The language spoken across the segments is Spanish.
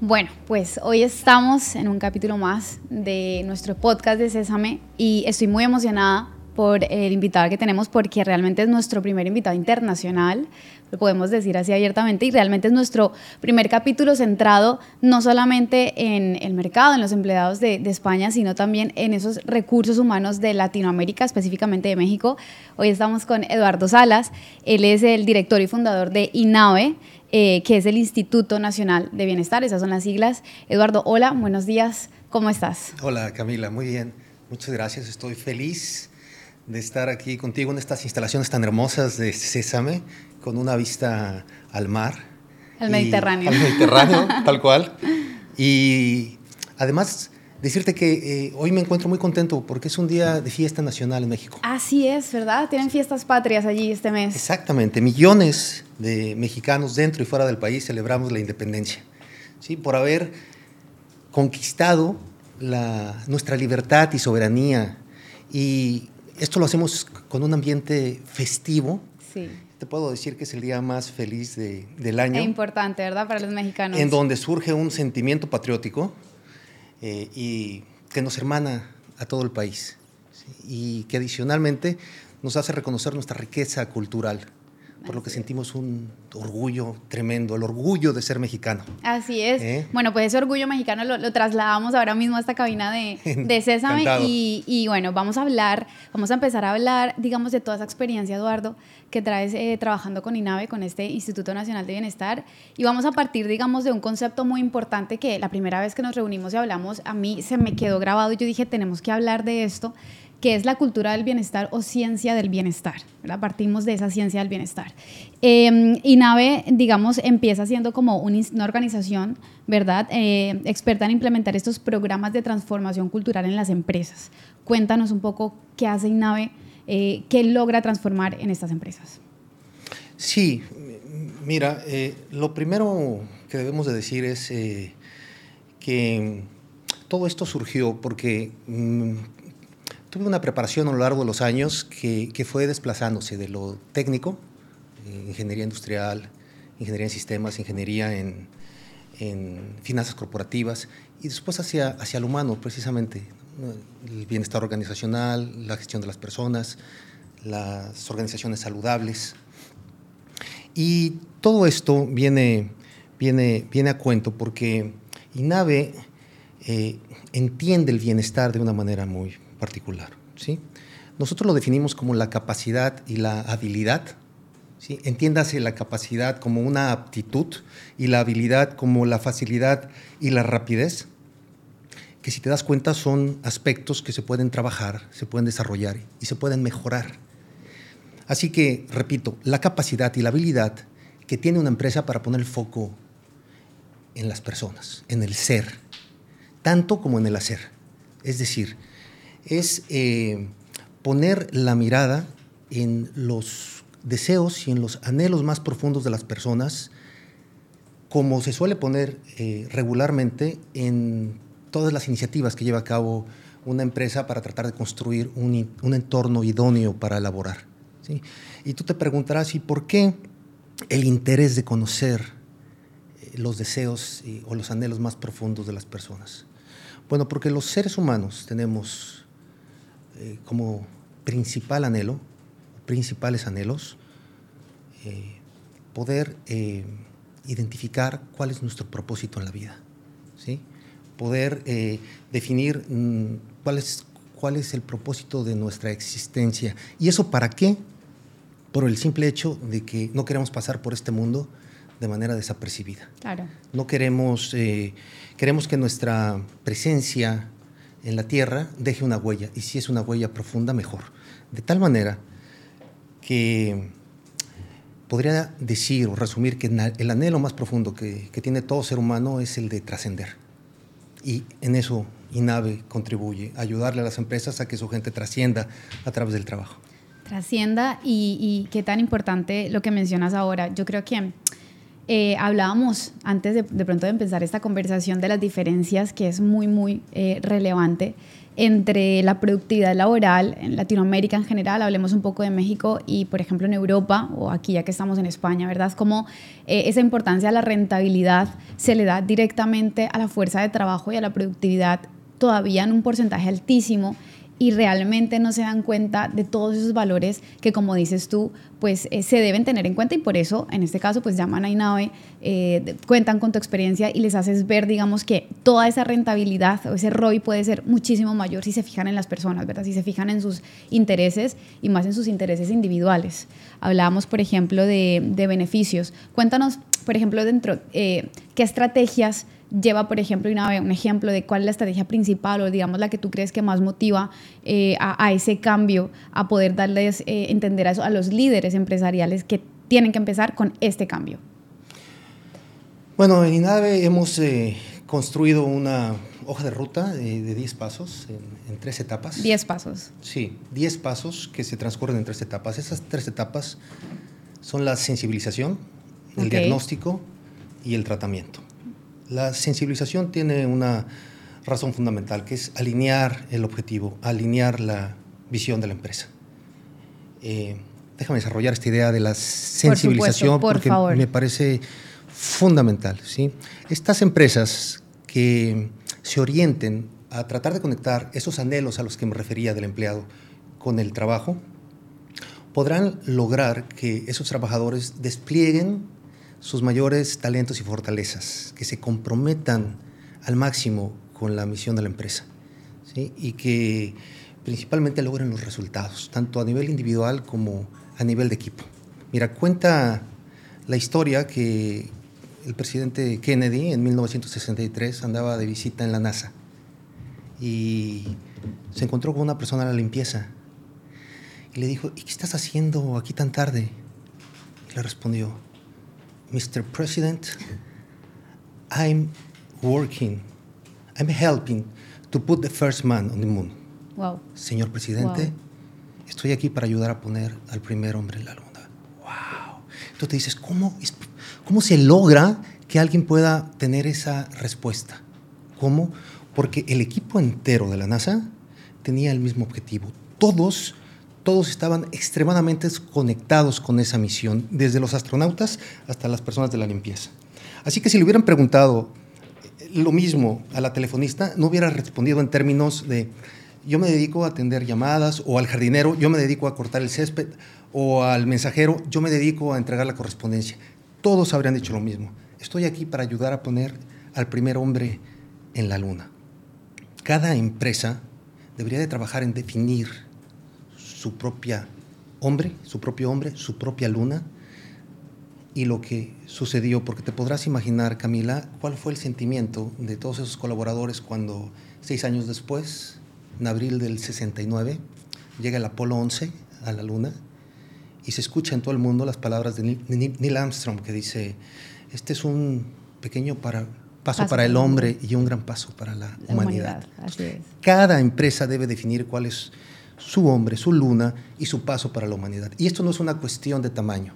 Bueno, pues hoy estamos en un capítulo más de nuestro podcast de Sésame y estoy muy emocionada por el invitado que tenemos porque realmente es nuestro primer invitado internacional, lo podemos decir así abiertamente, y realmente es nuestro primer capítulo centrado no solamente en el mercado, en los empleados de, de España, sino también en esos recursos humanos de Latinoamérica, específicamente de México. Hoy estamos con Eduardo Salas, él es el director y fundador de INAVE eh, que es el Instituto Nacional de Bienestar, esas son las siglas. Eduardo, hola, buenos días, ¿cómo estás? Hola Camila, muy bien, muchas gracias, estoy feliz de estar aquí contigo en estas instalaciones tan hermosas de Sésame, con una vista al mar. Al Mediterráneo. Al Mediterráneo, tal cual. Y además Decirte que eh, hoy me encuentro muy contento porque es un día de fiesta nacional en México. Así es, ¿verdad? Tienen fiestas patrias allí este mes. Exactamente, millones de mexicanos dentro y fuera del país celebramos la independencia, ¿sí? por haber conquistado la, nuestra libertad y soberanía. Y esto lo hacemos con un ambiente festivo. Sí. Te puedo decir que es el día más feliz de, del año. Es importante, ¿verdad? Para los mexicanos. En donde surge un sentimiento patriótico eh, y que nos hermana a todo el país y que adicionalmente nos hace reconocer nuestra riqueza cultural por lo que sentimos un orgullo tremendo, el orgullo de ser mexicano. Así es. ¿Eh? Bueno, pues ese orgullo mexicano lo, trasladamos ahora mismo a esta cabina de, de Sésame y, y, bueno, vamos a hablar, vamos a empezar a hablar, digamos, de toda esa experiencia, Eduardo, que traes eh, trabajando con INAVE, con este Instituto Nacional de Bienestar y vamos a partir, digamos, de un concepto muy importante que la primera vez que nos reunimos y hablamos, a mí se me quedó grabado y yo dije, tenemos que hablar de esto que es la cultura del bienestar o ciencia del bienestar. Partimos de esa ciencia del bienestar. INAVE, digamos, empieza siendo como una organización, ¿verdad?, eh, experta en implementar estos programas de transformación cultural en las empresas. Cuéntanos un poco qué hace INAVE, eh, qué logra transformar en estas empresas. Sí, mira, eh, lo primero que debemos de decir es que todo esto surgió porque mm, tuve una preparación a lo largo de los años que, que fue desplazándose de lo técnico, eh, ingeniería industrial, ingeniería en sistemas, ingeniería en, en, finanzas corporativas, y después hacia, hacia lo humano, precisamente, el bienestar organizacional, la gestión de las personas, las organizaciones saludables. Y todo esto viene, viene, viene a cuento porque INAVE eh, entiende el bienestar de una manera muy, particular. ¿sí? Nosotros lo definimos como la capacidad y la habilidad. ¿sí? Entiéndase la capacidad como una aptitud y la habilidad como la facilidad y la rapidez, que si te das cuenta son aspectos que se pueden trabajar, se pueden desarrollar y se pueden mejorar. Así que, repito, la capacidad y la habilidad que tiene una empresa para poner el foco en las personas, en el ser, tanto como en el hacer. Es decir, es eh, poner la mirada en los deseos y en los anhelos más profundos de las personas, como se suele poner eh, regularmente en todas las iniciativas que lleva a cabo una empresa para tratar de construir un, entorno idóneo para elaborar. Y tú te preguntarás, ¿y por qué el interés de conocer eh, los deseos o los anhelos más profundos de las personas? Bueno, porque los seres humanos tenemos eh, como principal anhelo, principales anhelos, eh, poder eh, identificar cuál es nuestro propósito en la vida, ¿sí? poder definir mm, cuál, es, cuál es el propósito de nuestra existencia. ¿Y eso para qué? Por el simple hecho de que no queremos pasar por este mundo de manera desapercibida. Claro. No queremos, queremos que nuestra presencia en la tierra deje una huella, y si es una huella profunda, mejor. De tal manera que podría decir o resumir que el anhelo más profundo que, tiene todo ser humano es el de trascender. Y en eso INAVE contribuye, ayudarle a las empresas a que su gente trascienda a través del trabajo. Trascienda y, y qué tan importante lo que mencionas ahora. Yo creo que eh, hablábamos antes de, de, pronto de empezar esta conversación de las diferencias que es muy, muy eh, relevante entre la productividad laboral en Latinoamérica en general, hablemos un poco de México y por ejemplo en Europa o aquí ya que estamos en España, ¿verdad? Como eh, esa importancia a la rentabilidad se le da directamente a la fuerza de trabajo y a la productividad todavía en un porcentaje altísimo y realmente no se dan cuenta de todos esos valores que, como dices tú, pues eh, se deben tener en cuenta y por eso, en este caso, pues llaman a INAVE, eh, cuentan con tu experiencia y les haces ver, digamos, que toda esa rentabilidad o ese ROI puede ser muchísimo mayor si se fijan en las personas, ¿verdad? Si se fijan en sus intereses y más en sus intereses individuales. Hablábamos, por ejemplo, de, beneficios. Cuéntanos, por ejemplo, dentro, eh, qué estrategias lleva, por ejemplo, una, un ejemplo de cuál es la estrategia principal o digamos la que tú crees que más motiva eh, a, ese cambio, a poder darles eh, entender a, a los líderes empresariales que tienen que empezar con este cambio? Bueno, en INAVE hemos eh, construido una hoja de ruta de 10 pasos en, tres etapas. 10 pasos. Sí, 10 pasos que se transcurren en tres etapas. Esas tres etapas son la sensibilización, el diagnóstico y el tratamiento. La sensibilización tiene una razón fundamental, que es alinear el objetivo, alinear la visión de la empresa. Eh, déjame desarrollar esta idea de la sensibilización porque me parece fundamental. ¿sí? Estas empresas que se orienten a tratar de conectar esos anhelos a los que me refería del empleado con el trabajo, podrán lograr que esos trabajadores desplieguen sus mayores talentos y fortalezas, que se comprometan al máximo con la misión de la empresa y que principalmente logren los resultados, tanto a nivel individual como a nivel de equipo. Mira, cuenta la historia que el presidente Kennedy en 1963 andaba de visita en la NASA y se encontró con una persona a la limpieza y le dijo, ¿y qué estás haciendo aquí tan tarde? Y le respondió, Mr. President, I'm working, I'm helping to put the first man on the moon. Wow. Señor presidente, estoy aquí para ayudar a poner al primer hombre en la luna. Wow. Entonces te dices, ¿cómo, ¿cómo se logra que alguien pueda tener esa respuesta? ¿Cómo? Porque el equipo entero de la NASA tenía el mismo objetivo. Todos todos estaban extremadamente conectados con esa misión, desde los astronautas hasta las personas de la limpieza. Así que si le hubieran preguntado eh, lo mismo a la telefonista, no hubiera respondido en términos de yo me dedico a atender llamadas, o al jardinero, yo me dedico a cortar el césped, o al mensajero, yo me dedico a entregar la correspondencia. Todos habrían dicho lo mismo. Estoy aquí para ayudar a poner al primer hombre en la luna. Cada empresa debería de trabajar en definir su propia hombre, su propio hombre, su propia luna y lo que sucedió, porque te podrás imaginar, Camila, cuál fue el sentimiento de todos esos colaboradores cuando seis años después, en abril del 69, llega el Apolo 11 a la luna y se escucha en todo el mundo las palabras de Neil Armstrong que dice, este es un pequeño para, paso, para el hombre y un gran paso para la, humanidad. Cada empresa debe definir cuál es su hombre, su luna y su paso para la humanidad. Y esto no es una cuestión de tamaño,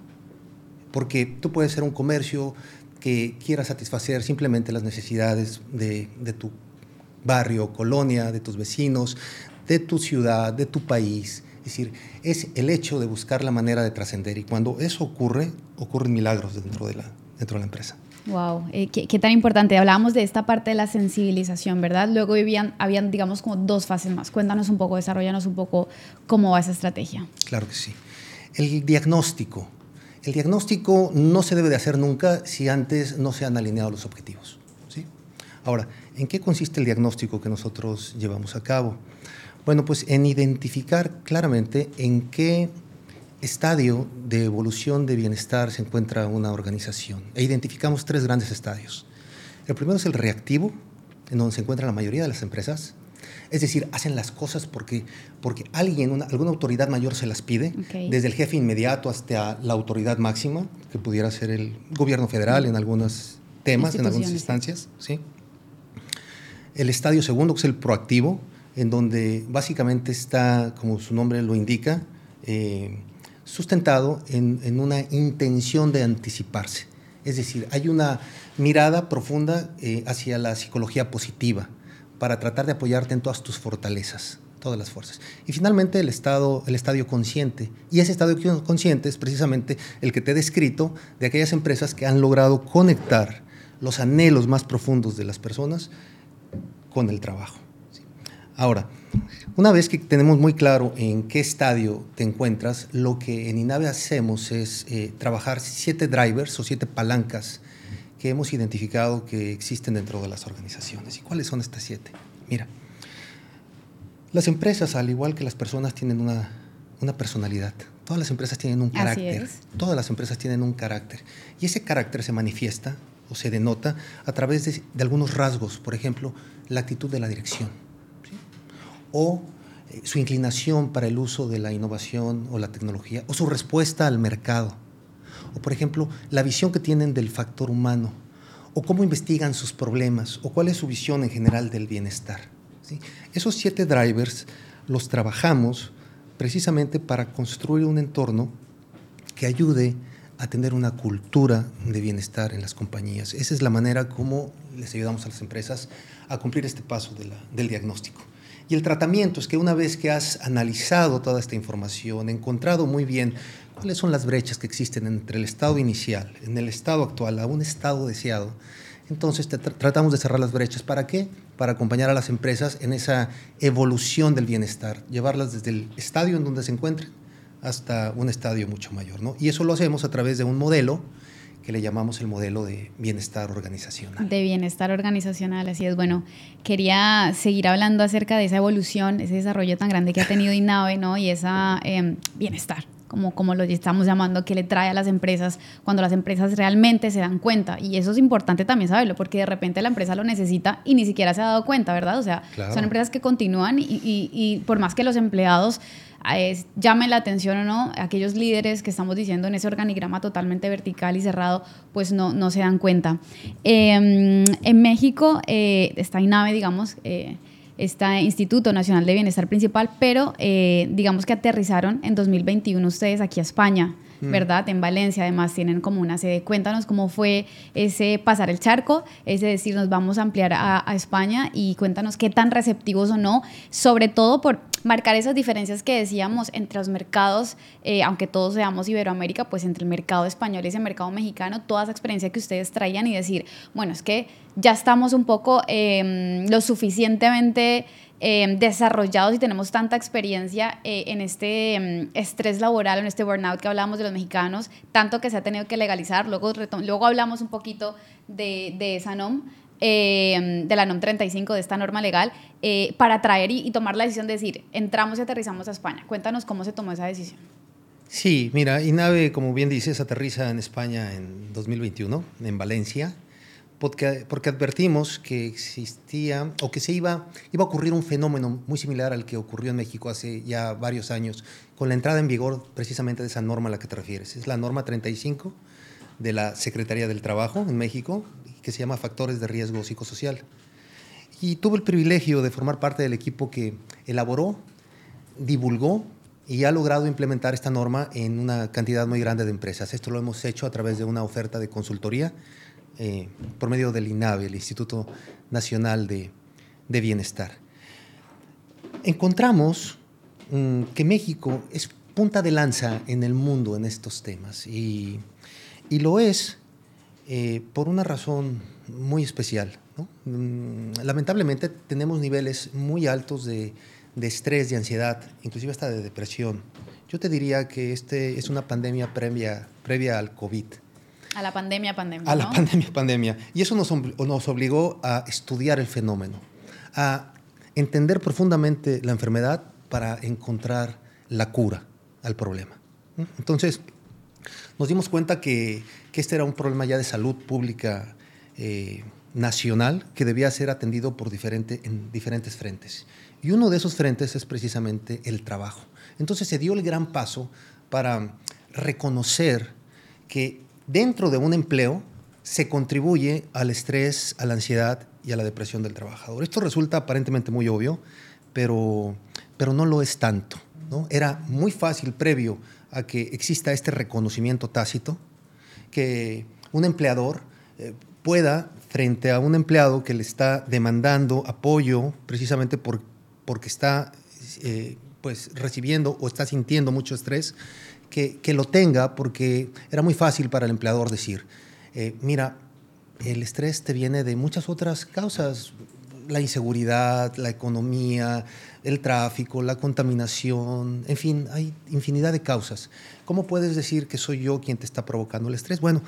porque tú puedes ser un comercio que quiera satisfacer simplemente las necesidades de, tu barrio, colonia, de tus vecinos, de tu ciudad, de tu país. Es decir, es el hecho de buscar la manera de trascender y cuando eso ocurre, ocurren milagros dentro de la, dentro de la empresa. Wow, eh, qué, tan importante. Hablábamos de esta parte de la sensibilización, ¿verdad? Luego habían, habían, digamos, como dos fases más. Cuéntanos un poco, desarrollanos un poco cómo va esa estrategia. Claro que sí. El diagnóstico. El diagnóstico no se debe de hacer nunca si antes no se han alineado los objetivos. ¿sí? Ahora, ¿en qué consiste el diagnóstico que nosotros llevamos a cabo? Bueno, pues en identificar claramente en qué estadio de evolución de bienestar se encuentra una organización. E identificamos tres grandes estadios. El primero es el reactivo, en donde se encuentra la mayoría de las empresas. Es decir, hacen las cosas porque, porque alguien, alguna autoridad mayor se las pide, desde el jefe inmediato hasta la autoridad máxima, que pudiera ser el gobierno federal en algunos temas, en algunas instancias. ¿sí? El estadio segundo, que es el proactivo, en donde básicamente está, como su nombre lo indica, eh, sustentado en, una intención de anticiparse, Es decir, hay una mirada profunda eh, hacia la psicología positiva para tratar de apoyarte en todas tus fortalezas, todas las fuerzas. Y finalmente el, estado, el estadio consciente. Y ese estadio consciente es precisamente el que te he descrito de aquellas empresas que han logrado conectar los anhelos más profundos de las personas con el trabajo. Ahora, una vez que tenemos muy claro en qué estadio te encuentras, lo que en INAVE hacemos es eh, trabajar siete drivers o siete palancas que hemos identificado que existen dentro de las organizaciones. ¿Y cuáles son estas siete? Mira, las empresas, al igual que las personas, tienen una, una personalidad. Todas las empresas tienen un carácter. Todas las empresas tienen un carácter. Y ese carácter se manifiesta o se denota a través de, algunos rasgos. Por ejemplo, la actitud de la dirección. O eh, su inclinación para el uso de la innovación o la tecnología. O su respuesta al mercado. O, por ejemplo, la visión que tienen del factor humano. O cómo investigan sus problemas. O cuál es su visión en general del bienestar. Esos siete drivers los trabajamos precisamente para construir un entorno que ayude a tener una cultura de bienestar en las compañías. Esa es la manera como les ayudamos a las empresas a cumplir este paso del diagnóstico. Y el tratamiento es que una vez que has analizado toda esta información, encontrado muy bien cuáles son las brechas que existen entre el estado inicial, en el estado actual, a un estado deseado, entonces tratamos de cerrar las brechas. ¿Para qué? Para acompañar a las empresas en esa evolución del bienestar, llevarlas desde el estadio en donde se encuentren hasta un estadio mucho mayor. ¿no? Y eso lo hacemos a través de un modelo que le llamamos el modelo de bienestar organizacional. De bienestar organizacional, así es. Bueno, quería seguir hablando acerca de esa evolución, ese desarrollo tan grande que ha tenido INAVE, ¿no? Y esa em, bienestar, como, como lo estamos llamando, que le trae a las empresas cuando las empresas realmente se dan cuenta. Y eso es importante también saberlo, porque de repente la empresa lo necesita y ni siquiera se ha dado cuenta, ¿verdad? O sea, son empresas que continúan y, y por más que los empleados es, llamen la atención o no, aquellos líderes que estamos diciendo en ese organigrama totalmente vertical y cerrado, pues no, no se dan cuenta. Em, en México eh, está INAVE, digamos, eh, está Instituto Nacional de Bienestar Principal, pero eh, digamos que aterrizaron en 2021 ustedes aquí a España. Mm. ¿verdad? En Valencia además tienen como una sede. Cuéntanos cómo fue ese pasar el charco, ese decir nos vamos a ampliar a, España y cuéntanos qué tan receptivos o no, sobre todo por marcar esas diferencias que decíamos entre los mercados, eh, aunque todos seamos Iberoamérica, pues entre el mercado español y ese mercado mexicano, toda esa experiencia que ustedes traían y decir, bueno, es que ya estamos un poco em, lo suficientemente Em, desarrollados y tenemos tanta experiencia eh, en este em, estrés laboral, en este burnout que hablábamos de los mexicanos, tanto que se ha tenido que legalizar. Luego, luego hablamos un poquito de, de esa NOM. Em, de la NOM 35, de esta norma legal, eh, para traer y, y, tomar la decisión de decir, entramos y aterrizamos a España. Cuéntanos cómo se tomó esa decisión. Sí, mira, INAVE, como bien dices, aterriza en España en 2021, en Valencia porque, advertimos que existía o que se iba, iba a ocurrir un fenómeno muy similar al que ocurrió en México hace ya varios años, con la entrada en vigor precisamente de esa norma a la que te refieres. Es la norma 35 de la Secretaría del Trabajo en México, que se llama Factores de Riesgo Psicosocial. Y tuve el privilegio de formar parte del equipo que elaboró, divulgó y ha logrado implementar esta norma en una cantidad muy grande de empresas. Esto lo hemos hecho a través de una oferta de consultoría eh, por medio del INAVE, el Instituto Nacional de, Bienestar. Encontramos mm, que México es punta de lanza en el mundo en estos temas y, lo es eh, por una razón muy especial. Mm, lamentablemente tenemos niveles muy altos de, de, estrés, de ansiedad, inclusive hasta de depresión. Yo te diría que este es una pandemia previa, previa al COVID. A la pandemia, pandemia. A la pandemia, pandemia. Y eso nos, nos obligó a estudiar el fenómeno, a entender profundamente la enfermedad para encontrar la cura al problema. Entonces, nos dimos cuenta que, que este era un problema ya de salud pública eh, nacional que debía ser atendido por diferente, en diferentes frentes. Y uno de esos frentes es precisamente el trabajo. Entonces se dio el gran paso para reconocer que dentro de un empleo se contribuye al estrés, a la ansiedad y a la depresión del trabajador. Esto resulta aparentemente muy obvio, pero, pero no lo es tanto. ¿no? Era muy fácil previo a que exista este reconocimiento tácito que un empleador eh, pueda, frente a un empleado que le está demandando apoyo precisamente por, porque está eh, pues, recibiendo o está sintiendo mucho estrés, que, lo tenga porque era muy fácil para el empleador decir, eh, mira, el estrés te viene de muchas otras causas, la inseguridad, la economía, el tráfico, la contaminación, en fin, hay infinidad de causas. ¿Cómo puedes decir que soy yo quien te está provocando el estrés? Bueno,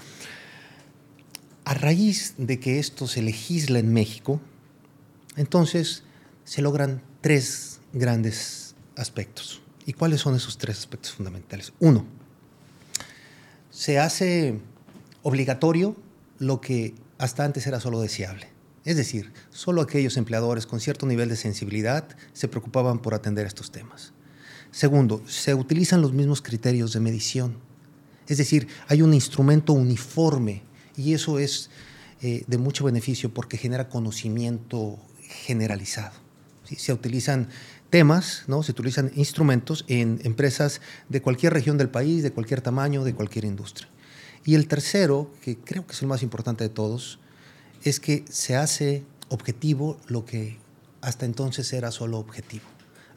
a raíz de que esto se legisla en México, entonces se logran tres grandes aspectos. ¿Y cuáles son esos tres aspectos fundamentales? Uno, se hace obligatorio lo que hasta antes era solo deseable. Es decir, solo aquellos empleadores con cierto nivel de sensibilidad se preocupaban por atender estos temas. Segundo, se utilizan los mismos criterios de medición. Es decir, hay un instrumento uniforme y eso es eh, de mucho beneficio porque genera conocimiento generalizado. Se utilizan temas, ¿no? se utilizan instrumentos en empresas de cualquier región del país, de cualquier tamaño, de cualquier industria. Y el tercero, que creo que es el más importante de todos, es que se hace objetivo lo que hasta entonces era solo objetivo.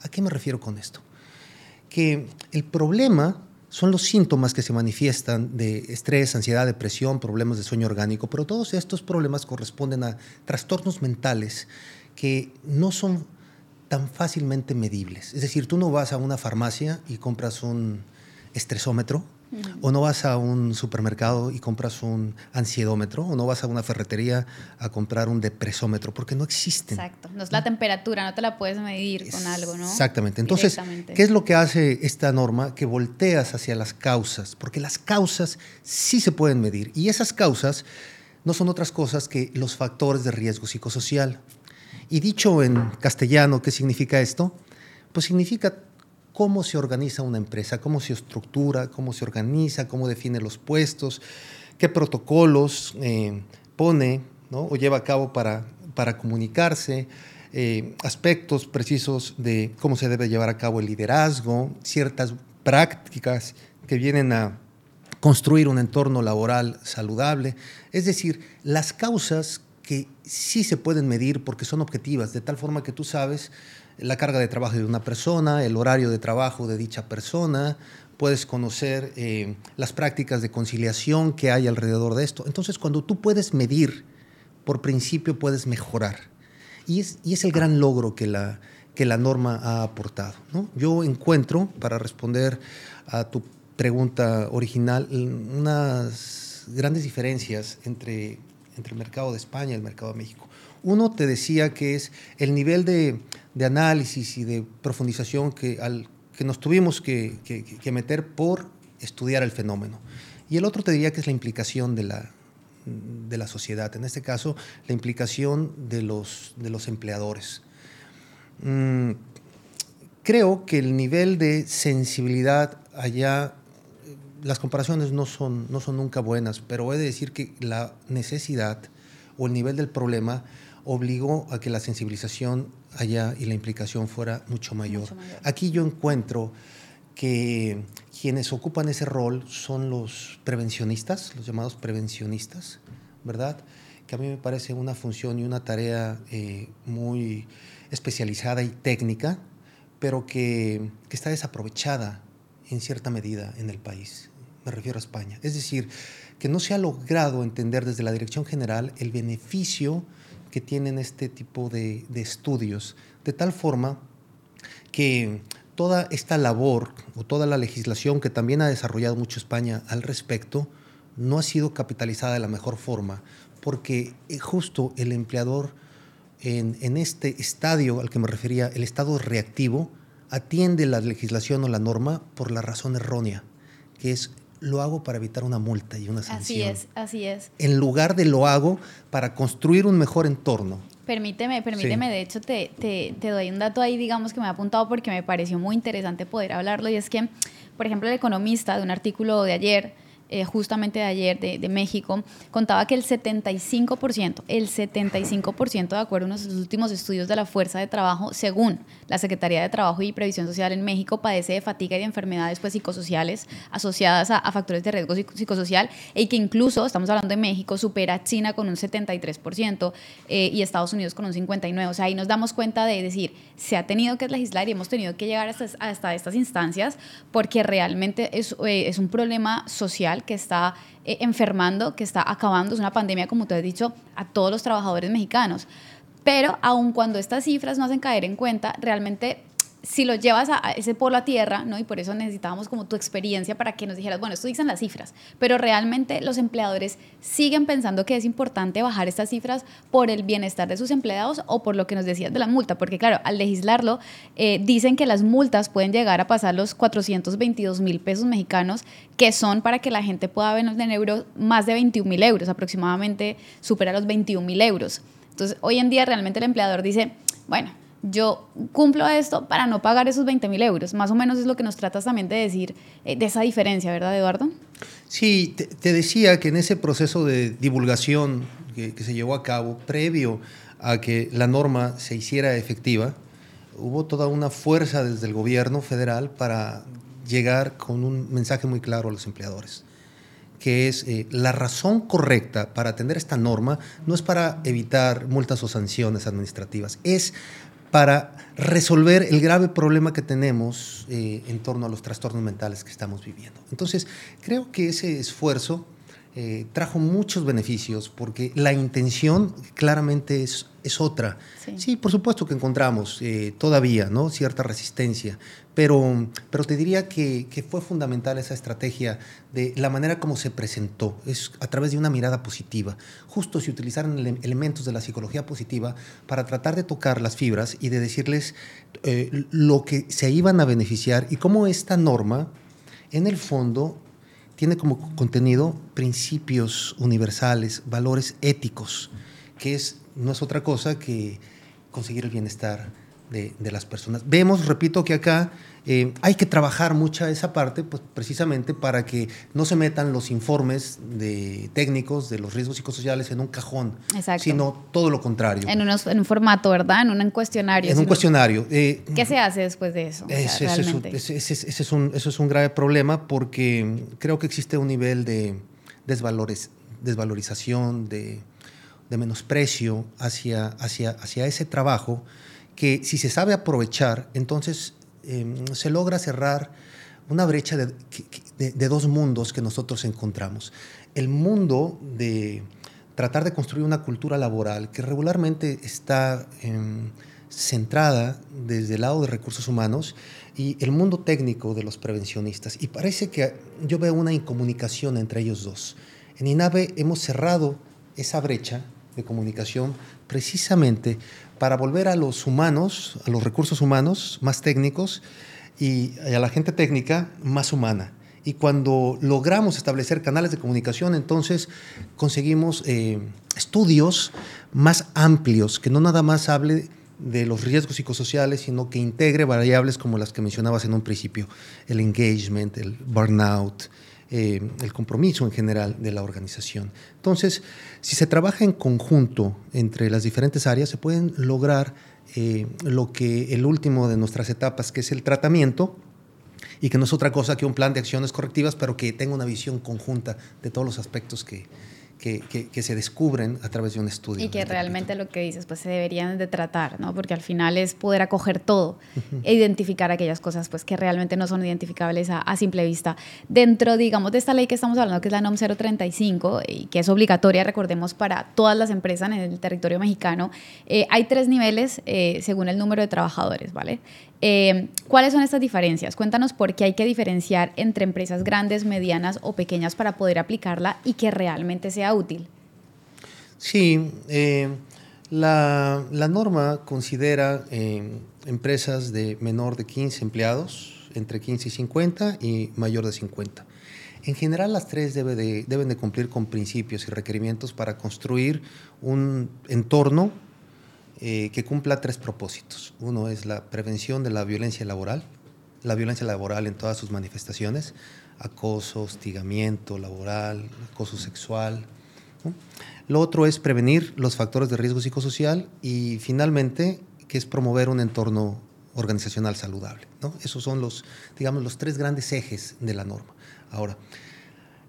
¿A qué me refiero con esto? Que el problema son los síntomas que se manifiestan de estrés, ansiedad, depresión, problemas de sueño orgánico, pero todos estos problemas corresponden a trastornos mentales que no son tan fácilmente medibles. Es decir, tú no vas a una farmacia y compras un estresómetro o no vas a un supermercado y compras un ansiedómetro, o no vas a una ferretería a comprar un depresómetro, porque no existen. Exacto. No es la temperatura, no te la puedes medir con algo, ¿no? Exactamente. Entonces, ¿qué es lo que hace esta norma? Que volteas hacia las causas, porque las causas sí se pueden medir. Y esas causas no son otras cosas que los factores de riesgo psicosocial. Y dicho en castellano, ¿qué significa esto? Pues significa cómo se organiza una empresa, cómo se estructura, cómo se organiza, cómo define los puestos, qué protocolos eh, pone o lleva a cabo para, para comunicarse, eh, aspectos precisos de cómo se debe llevar a cabo el liderazgo, ciertas prácticas que vienen a construir un entorno laboral saludable. Es decir, las causas que sí se pueden medir porque son objetivas, de tal forma que tú sabes la carga de trabajo de una persona, el horario de trabajo de dicha persona, puedes conocer eh, las prácticas de conciliación que hay alrededor de esto. Entonces, cuando tú puedes medir, por principio puedes mejorar. Y es, y es el gran logro que la, que la norma ha aportado. ¿no? Yo encuentro, para responder a tu pregunta original, unas grandes diferencias entre, entre el mercado de España y el mercado de México. Uno te decía que es el nivel de, análisis y de profundización que, al, que nos tuvimos que, meter por estudiar el fenómeno. Y el otro te diría que es la implicación de la, de la sociedad, en este caso la implicación de los, de los empleadores. Mm, creo que el nivel de sensibilidad allá, las comparaciones no son, no son nunca buenas, pero he de decir que la necesidad o el nivel del problema obligó a que la sensibilización allá y la implicación fuera mucho mayor. Aquí yo encuentro que quienes ocupan ese rol son los prevencionistas, los llamados prevencionistas, ¿verdad? Que a mí me parece una función y una tarea eh, muy especializada y técnica, pero que, que está desaprovechada en cierta medida en el país. Me refiero a España. Es decir, que no se ha logrado entender desde la Dirección General el beneficio que tienen este tipo de, estudios, de tal forma que toda esta labor o toda la legislación que también ha desarrollado mucho España al respecto no ha sido capitalizada de la mejor forma, porque eh, justo el empleador en, en, este estadio al que me refería, el estado reactivo, atiende la legislación o la norma por la razón errónea, que es lo hago para evitar una multa y una sanción. Así es, así es. En lugar de lo hago para construir un mejor entorno. Permíteme, permíteme, de hecho te, te, te, doy un dato ahí, digamos, que me ha apuntado porque me pareció muy interesante poder hablarlo, y es que, por ejemplo, el economista de un artículo de ayer eh, justamente de ayer de, México, contaba que el 75%, el 75% de acuerdo a los últimos estudios de la fuerza de trabajo, según la Secretaría de Trabajo y Previsión Social en México, padece de fatiga y de enfermedades pues, psicosociales asociadas a, factores de riesgo psicosocial y que incluso, estamos hablando de México, supera a China con un 73% eh, y Estados Unidos con un 59%. O sea, ahí nos damos cuenta de decir, se ha tenido que legislar y hemos tenido que llegar hasta, hasta estas instancias porque realmente es, eh, es un problema social que está eh, enfermando, que está acabando, es una pandemia, como tú has dicho, a todos los trabajadores mexicanos. Pero aun cuando estas cifras no hacen caer en cuenta, realmente si lo llevas a, ese polo a tierra, ¿no? Y por eso necesitábamos como tu experiencia para que nos dijeras, bueno, esto dicen las cifras, pero realmente los empleadores siguen pensando que es importante bajar estas cifras por el bienestar de sus empleados o por lo que nos decías de la multa, porque claro, al legislarlo eh, dicen que las multas pueden llegar a pasar los 422 mil pesos mexicanos, que son para que la gente pueda ver en euros más de 21 mil euros, aproximadamente supera los 21 mil euros. Entonces, hoy en día realmente el empleador dice, bueno, yo cumplo esto para no pagar esos 20 mil euros. Más o menos es lo que nos tratas también de decir eh, de esa diferencia, ¿verdad, Eduardo? Sí, te, decía que en ese proceso de divulgación que, se llevó a cabo, previo a que la norma se hiciera efectiva, hubo toda una fuerza desde el gobierno federal para llegar con un mensaje muy claro a los empleadores que es eh, la razón correcta para atender esta norma no es para evitar multas o sanciones administrativas, es para resolver el grave problema que tenemos eh, en torno a los trastornos mentales que estamos viviendo. Entonces, creo que ese esfuerzo eh, trajo muchos beneficios porque la intención claramente es, es otra. Sí. por supuesto que encontramos eh, todavía ¿no? cierta resistencia, pero, pero te diría que, que, fue fundamental esa estrategia de la manera como se presentó, es a través de una mirada positiva. Justo se utilizaron elementos de la psicología positiva para tratar de tocar las fibras y de decirles eh, lo que se iban a beneficiar y cómo esta norma, en el fondo, tiene como contenido principios universales, valores éticos, que es, no es otra cosa que conseguir el bienestar de, de las personas. Vemos, repito, que acá eh, hay que trabajar mucha esa parte, pues precisamente para que no se metan los informes de técnicos de los riesgos psicosociales en un cajón, sino todo lo contrario. En, en un formato, ¿verdad? En un cuestionario. En un cuestionario. Eh, ¿Qué se hace después de eso? Ese, es un, eso es un grave problema porque creo que existe un nivel de desvalores, desvalorización, de, de menosprecio hacia, hacia, hacia ese trabajo que si se sabe aprovechar, entonces Em, se logra cerrar una brecha de, dos mundos que nosotros encontramos. El mundo de tratar de construir una cultura laboral que regularmente está em, centrada desde el lado de recursos humanos y el mundo técnico de los prevencionistas. Y parece que yo veo una incomunicación entre ellos dos. En INAVE hemos cerrado esa brecha de comunicación precisamente para volver a los humanos, a los recursos humanos más técnicos y a la gente técnica más humana. Y cuando logramos establecer canales de comunicación, entonces conseguimos eh, estudios más amplios, que no nada más hable de los riesgos psicosociales, sino que integre variables como las que mencionabas en un principio, el engagement, el burnout, eh, el compromiso en general de la organización. Entonces, si se trabaja en conjunto entre las diferentes áreas, se pueden lograr eh, lo que el último de nuestras etapas, que es el tratamiento, y que no es otra cosa que un plan de acciones correctivas, pero que tenga una visión conjunta de todos los aspectos que, que, que, se descubren a través de un estudio. Y que realmente lo que dices, pues se deberían de tratar, ¿no? Porque al final es poder acoger todo e identificar aquellas cosas pues que realmente no son identificables a, a, simple vista. Dentro, digamos, de esta ley que estamos hablando, que es la NOM 035, y que es obligatoria, recordemos, para todas las empresas en el territorio mexicano, eh, hay tres niveles eh, según el número de trabajadores, ¿vale? Eh, ¿Cuáles son estas diferencias? Cuéntanos por qué hay que diferenciar entre empresas grandes, medianas o pequeñas para poder aplicarla y que realmente sea útil. Sí, eh, la, norma considera eh, empresas de menor de 15 empleados, entre 15 y 50 y mayor de 50. En general, las tres debe de, deben de cumplir con principios y requerimientos para construir un entorno eh, que cumpla tres propósitos. Uno es la prevención de la violencia laboral, la violencia laboral en todas sus manifestaciones, acoso, hostigamiento laboral, acoso sexual. Lo otro es prevenir los factores de riesgo psicosocial y finalmente, que es promover un entorno organizacional saludable. ¿no? Esos son los, digamos, los tres grandes ejes de la norma. Ahora,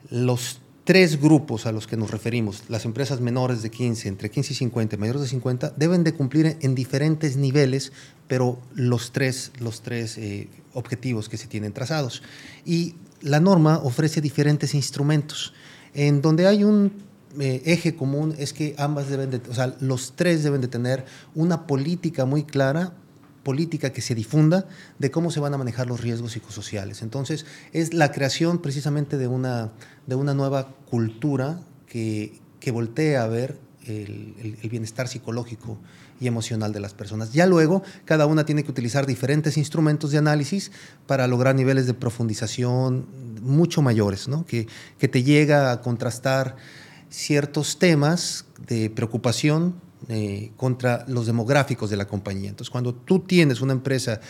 los tres grupos a los que nos referimos, las empresas menores de 15, entre 15 y 50, mayores de 50, deben de cumplir en diferentes niveles, pero los tres, los tres eh, objetivos que se tienen trazados. Y la norma ofrece diferentes instrumentos, en donde hay un eh, eje común es que ambas deben de, o sea, los tres deben de tener una política muy clara política que se difunda de cómo se van a manejar los riesgos psicosociales. Entonces, es la creación precisamente de una, de una nueva cultura que, que voltea a ver el, el, bienestar psicológico y emocional de las personas. Ya luego, cada una tiene que utilizar diferentes instrumentos de análisis para lograr niveles de profundización mucho mayores, ¿no? que, que te llega a contrastar ciertos temas de preocupación eh, contra los demográficos de la compañía. Entonces, cuando tú tienes una empresa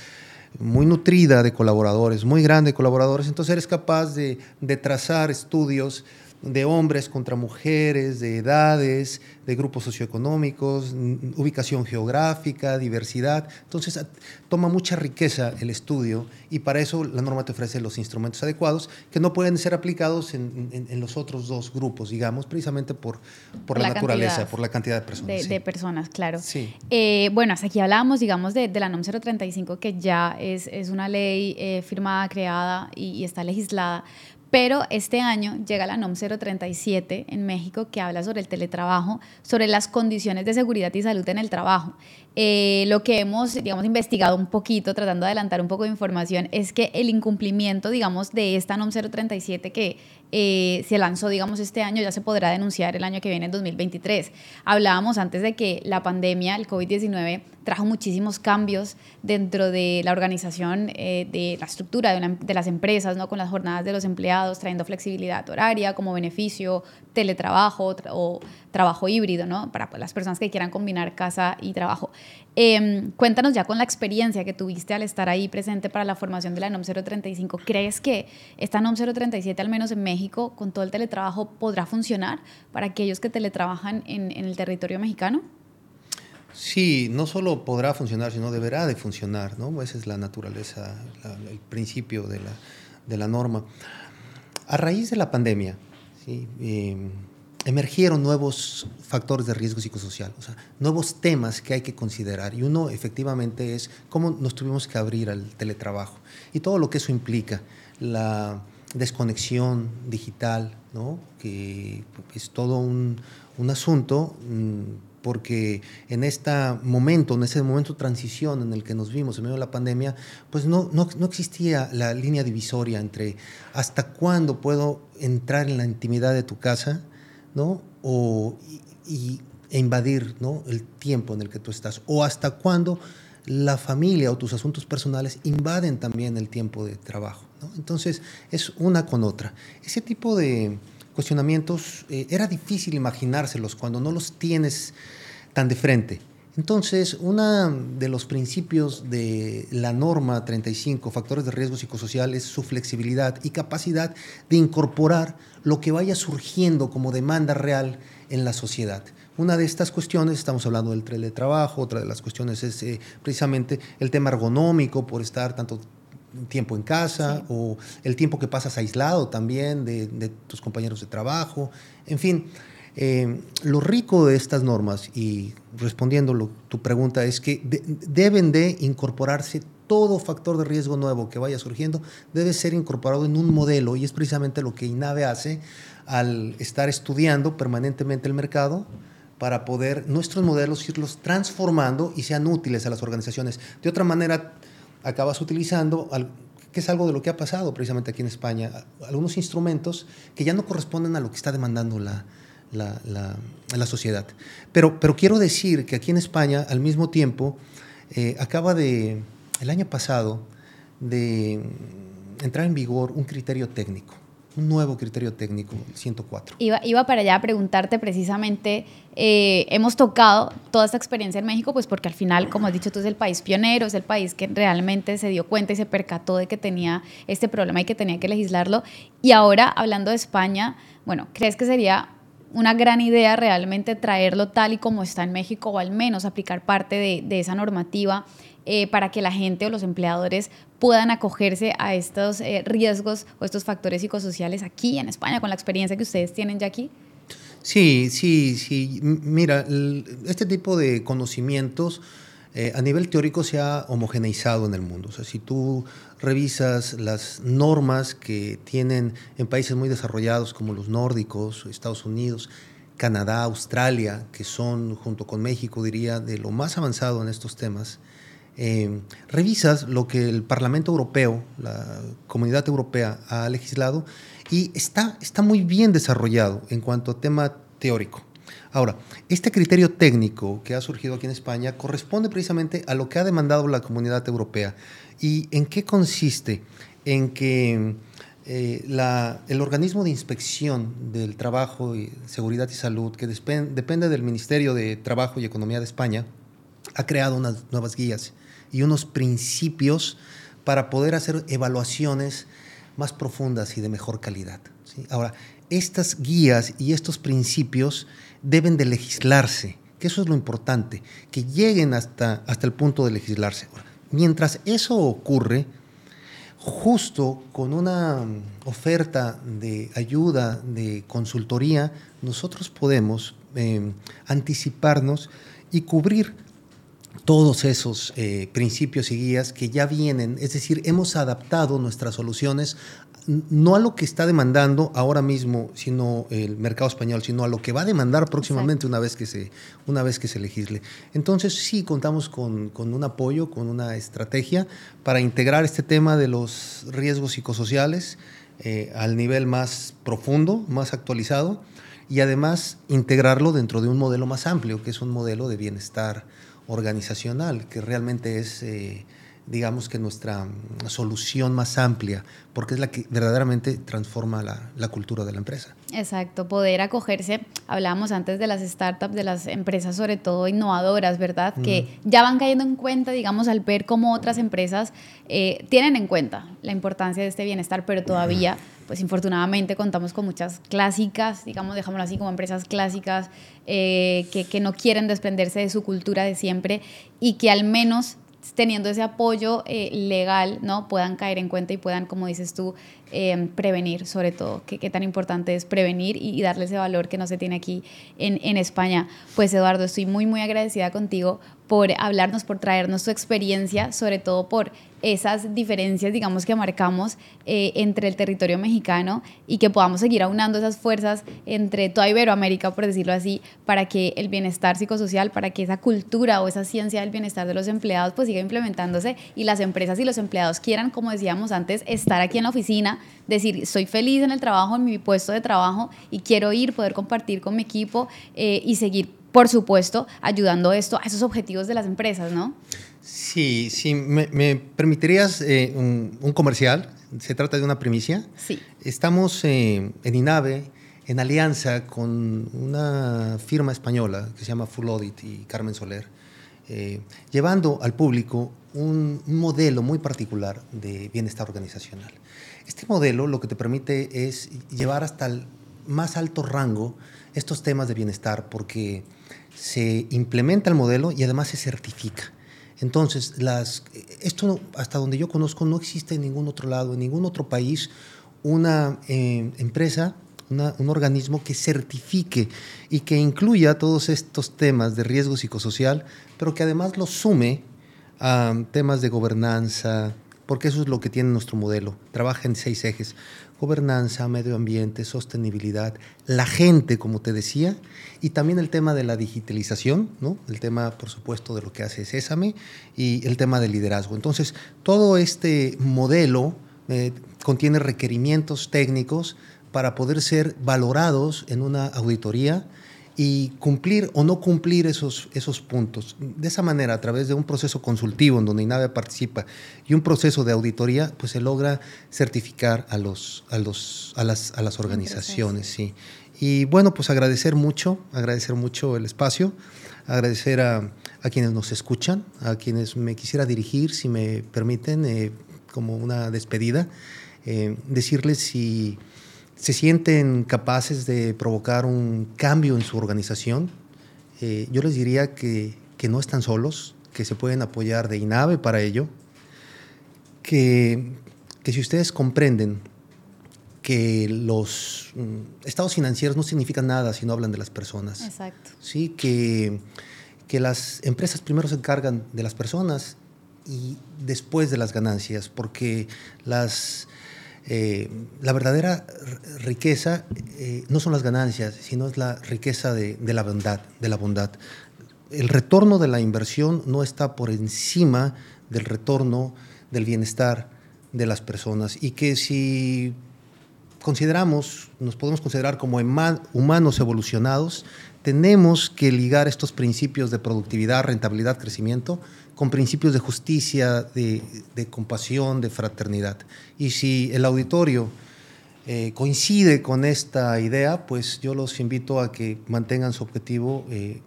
muy nutrida de colaboradores, muy grande de colaboradores, entonces eres capaz de, de trazar estudios de hombres contra mujeres, de edades, de grupos socioeconómicos, ubicación geográfica, diversidad. Entonces toma mucha riqueza el estudio y para eso la norma te ofrece los instrumentos adecuados que no pueden ser aplicados en, los otros dos grupos, digamos, precisamente por, por, la, naturaleza, por la cantidad de personas. De, personas, claro. Sí. Eh, bueno, hasta aquí hablábamos, digamos, de, la NOM 035, que ya es, es una ley eh, firmada, creada y, y está legislada, pero este año llega la NOM 037 en México que habla sobre el teletrabajo, sobre las condiciones de seguridad y salud en el trabajo. Eh, lo que hemos, digamos, investigado un poquito, tratando de adelantar un poco de información, es que el incumplimiento, digamos, de esta NOM 037 que eh, se lanzó, digamos, este año, ya se podrá denunciar el año que viene, en 2023. Hablábamos antes de que la pandemia, el COVID-19, trajo muchísimos cambios dentro de la organización, eh, de la estructura de, de, las empresas, ¿no? con las jornadas de los empleados, trayendo flexibilidad horaria como beneficio, teletrabajo o trabajo híbrido, ¿no? Para las personas que quieran combinar casa y trabajo. Em, cuéntanos ya con la experiencia que tuviste al estar ahí presente para la formación de la NOM 035. ¿Crees que esta NOM 037, al menos en México, con todo el teletrabajo, podrá funcionar para aquellos que teletrabajan en, el territorio mexicano? Sí, no solo podrá funcionar, sino deberá de funcionar, ¿no? Esa es la naturaleza, el principio de la, norma. A raíz de la pandemia, Em, emergieron nuevos factores de riesgo psicosocial, o sea, nuevos temas que hay que considerar. Y uno efectivamente es cómo nos tuvimos que abrir al teletrabajo y todo lo que eso implica, la desconexión digital, ¿no? que es todo un, un asunto. Mm, porque en este momento, en ese momento de transición en el que nos vimos en medio de la pandemia, pues no, no, no existía la línea divisoria entre hasta cuándo puedo entrar en la intimidad de tu casa, ¿no? O, y, invadir ¿no? el tiempo en el que tú estás, o hasta cuándo la familia o tus asuntos personales invaden también el tiempo de trabajo. ¿no? Entonces, es una con otra. Ese tipo de cuestionamientos eh, era difícil imaginárselos cuando no los tienes tan de frente. Entonces, uno de los principios de la norma 35, factores de riesgo psicosocial, es su flexibilidad y capacidad de incorporar lo que vaya surgiendo como demanda real en la sociedad. Una de estas cuestiones, estamos hablando del teletrabajo, otra de las cuestiones es eh, precisamente el tema ergonómico por estar tanto tiempo en casa o el tiempo que pasas aislado también de, tus compañeros de trabajo. En fin, eh, lo rico de estas normas, y respondiendo tu pregunta, es que deben de incorporarse todo factor de riesgo nuevo que vaya surgiendo, debe ser incorporado en un modelo, y es precisamente lo que INAVE hace al estar estudiando permanentemente el mercado para poder nuestros modelos irlos transformando y sean útiles a las organizaciones. De otra manera, acabas utilizando, que es algo de lo que ha pasado precisamente aquí en España, algunos instrumentos que ya no corresponden a lo que está demandando la, la, la, sociedad. Pero, pero quiero decir que aquí en España, al mismo tiempo, eh, acaba de, el año pasado, de entrar en vigor un criterio técnico un nuevo criterio técnico, 104. Iba, iba para allá a preguntarte precisamente, eh, hemos tocado toda esta experiencia en México, pues porque al final, como has dicho tú, es el país pionero, es el país que realmente se dio cuenta y se percató de que tenía este problema y que tenía que legislarlo. Y ahora, hablando de España, bueno, ¿crees que sería una gran idea realmente traerlo tal y como está en México o al menos aplicar parte de, de esa normativa eh, para que la gente o los empleadores puedan acogerse a estos eh, riesgos o estos factores psicosociales aquí en España con la experiencia que ustedes tienen ya aquí? Sí, sí, sí. Mira, este tipo de conocimientos eh, a nivel teórico se ha homogeneizado en el mundo. O sea, si tú revisas las normas que tienen en países muy desarrollados como los nórdicos, Estados Unidos, Canadá, Australia, que son junto con México, diría, de lo más avanzado en estos temas, eh, revisas lo que el Parlamento Europeo, la Comunidad Europea ha legislado y está, está muy bien desarrollado en cuanto a tema teórico. Ahora, este criterio técnico que ha surgido aquí en España corresponde precisamente a lo que ha demandado la Comunidad Europea. ¿Y en qué consiste? En que eh, el organismo de inspección del trabajo, seguridad y salud, que depende del Ministerio de Trabajo y Economía de España, ha creado unas nuevas guías y unos principios para poder hacer evaluaciones más profundas y de mejor calidad. Ahora, estas guías y estos principios deben de legislarse, que eso es lo importante, que lleguen hasta, hasta el punto de legislarse. mientras eso ocurre, justo con una oferta de ayuda, de consultoría, nosotros podemos eh, anticiparnos y cubrir todos esos eh, principios y guías que ya vienen, es decir, hemos adaptado nuestras soluciones no a lo que está demandando ahora mismo, sino el mercado español, sino a lo que va a demandar próximamente una vez, que se, una vez que se legisle. Entonces sí contamos con, un apoyo, con una estrategia para integrar este tema de los riesgos psicosociales eh, al nivel más profundo, más actualizado, y además integrarlo dentro de un modelo más amplio, que es un modelo de bienestar organizacional, que realmente es, eh, digamos que nuestra mm, solución más amplia, porque es la que verdaderamente transforma la, la, cultura de la empresa. Exacto, poder acogerse, hablábamos antes de las startups, de las empresas sobre todo innovadoras, ¿verdad? Que ya van cayendo en cuenta, digamos, al ver cómo otras empresas eh, tienen en cuenta la importancia de este bienestar, pero todavía pues infortunadamente contamos con muchas clásicas, digamos, dejámoslo así como empresas clásicas eh, que, que no quieren desprenderse de su cultura de siempre y que al menos teniendo ese apoyo eh, legal, ¿no? Puedan caer en cuenta y puedan, como dices tú, eh, prevenir, sobre todo, qué tan importante es prevenir y, darle ese valor que no se tiene aquí en, en, España. Pues Eduardo, estoy muy, muy agradecida contigo por hablarnos, por traernos tu experiencia, sobre todo por esas diferencias, digamos, que marcamos eh, entre el territorio mexicano y que podamos seguir aunando esas fuerzas entre toda Iberoamérica, por decirlo así, para que el bienestar psicosocial, para que esa cultura o esa ciencia del bienestar de los empleados pues siga implementándose y las empresas y los empleados quieran, como decíamos antes, estar aquí en la oficina, decir, soy feliz en el trabajo, en mi puesto de trabajo y quiero ir, poder compartir con mi equipo eh, y seguir por supuesto, ayudando esto a esos objetivos de las empresas, ¿no? Sí, sí, me, permitirías eh, un, comercial. Se trata de una primicia. Sí. Estamos eh, en INAVE en alianza con una firma española que se llama Full Audit y Carmen Soler, eh, llevando al público un, modelo muy particular de bienestar organizacional. Este modelo lo que te permite es llevar hasta el más alto rango estos temas de bienestar porque se implementa el modelo y además se certifica. Entonces, esto hasta donde yo conozco no existe en ningún otro lado, en ningún otro país, una eh, empresa, un organismo que certifique y que incluya todos estos temas de riesgo psicosocial, pero que además los sume a temas de gobernanza, porque eso es lo que tiene nuestro modelo. Trabaja en seis ejes gobernanza, medio ambiente, sostenibilidad, la gente, como te decía, y también el tema de la digitalización, ¿no? el tema, por supuesto, de lo que hace Sésame y el tema del liderazgo. Entonces, todo este modelo eh, contiene requerimientos técnicos para poder ser valorados en una auditoría y cumplir o no cumplir esos, esos puntos. De esa manera, a través de un proceso consultivo en donde INAVE participa y un proceso de auditoría, pues se logra certificar a, los, a, los, a, las, a las organizaciones. Sí. Y bueno, pues agradecer mucho, agradecer mucho el espacio, agradecer a, a quienes nos escuchan, a quienes me quisiera dirigir, si me permiten, eh, como una despedida, eh, decirles si se sienten capaces de provocar un cambio en su organización, eh, yo les diría que, que, no están solos, que se pueden apoyar de INAVE para ello, que, que si ustedes comprenden que los mm, estados financieros no significan nada si no hablan de las personas. Exacto. Sí, que, que las empresas primero se encargan de las personas y después de las ganancias, porque las eh, la verdadera riqueza eh, no son las ganancias, sino es la riqueza de, la bondad, de la bondad. El retorno de la inversión no está por encima del retorno del bienestar de las personas y que si consideramos, nos podemos considerar como humanos evolucionados, tenemos que ligar estos principios de productividad, rentabilidad, crecimiento con principios de justicia, de, compasión, de fraternidad. Y si el auditorio eh, coincide con esta idea, pues yo los invito a que mantengan su objetivo eh,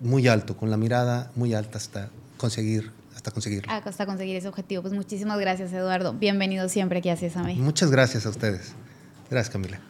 muy alto, con la mirada muy alta hasta conseguir hasta conseguirlo. Hasta conseguir ese objetivo. Pues muchísimas gracias, Eduardo. Bienvenido siempre aquí a CESAME. Muchas gracias a ustedes. Gracias, Camila.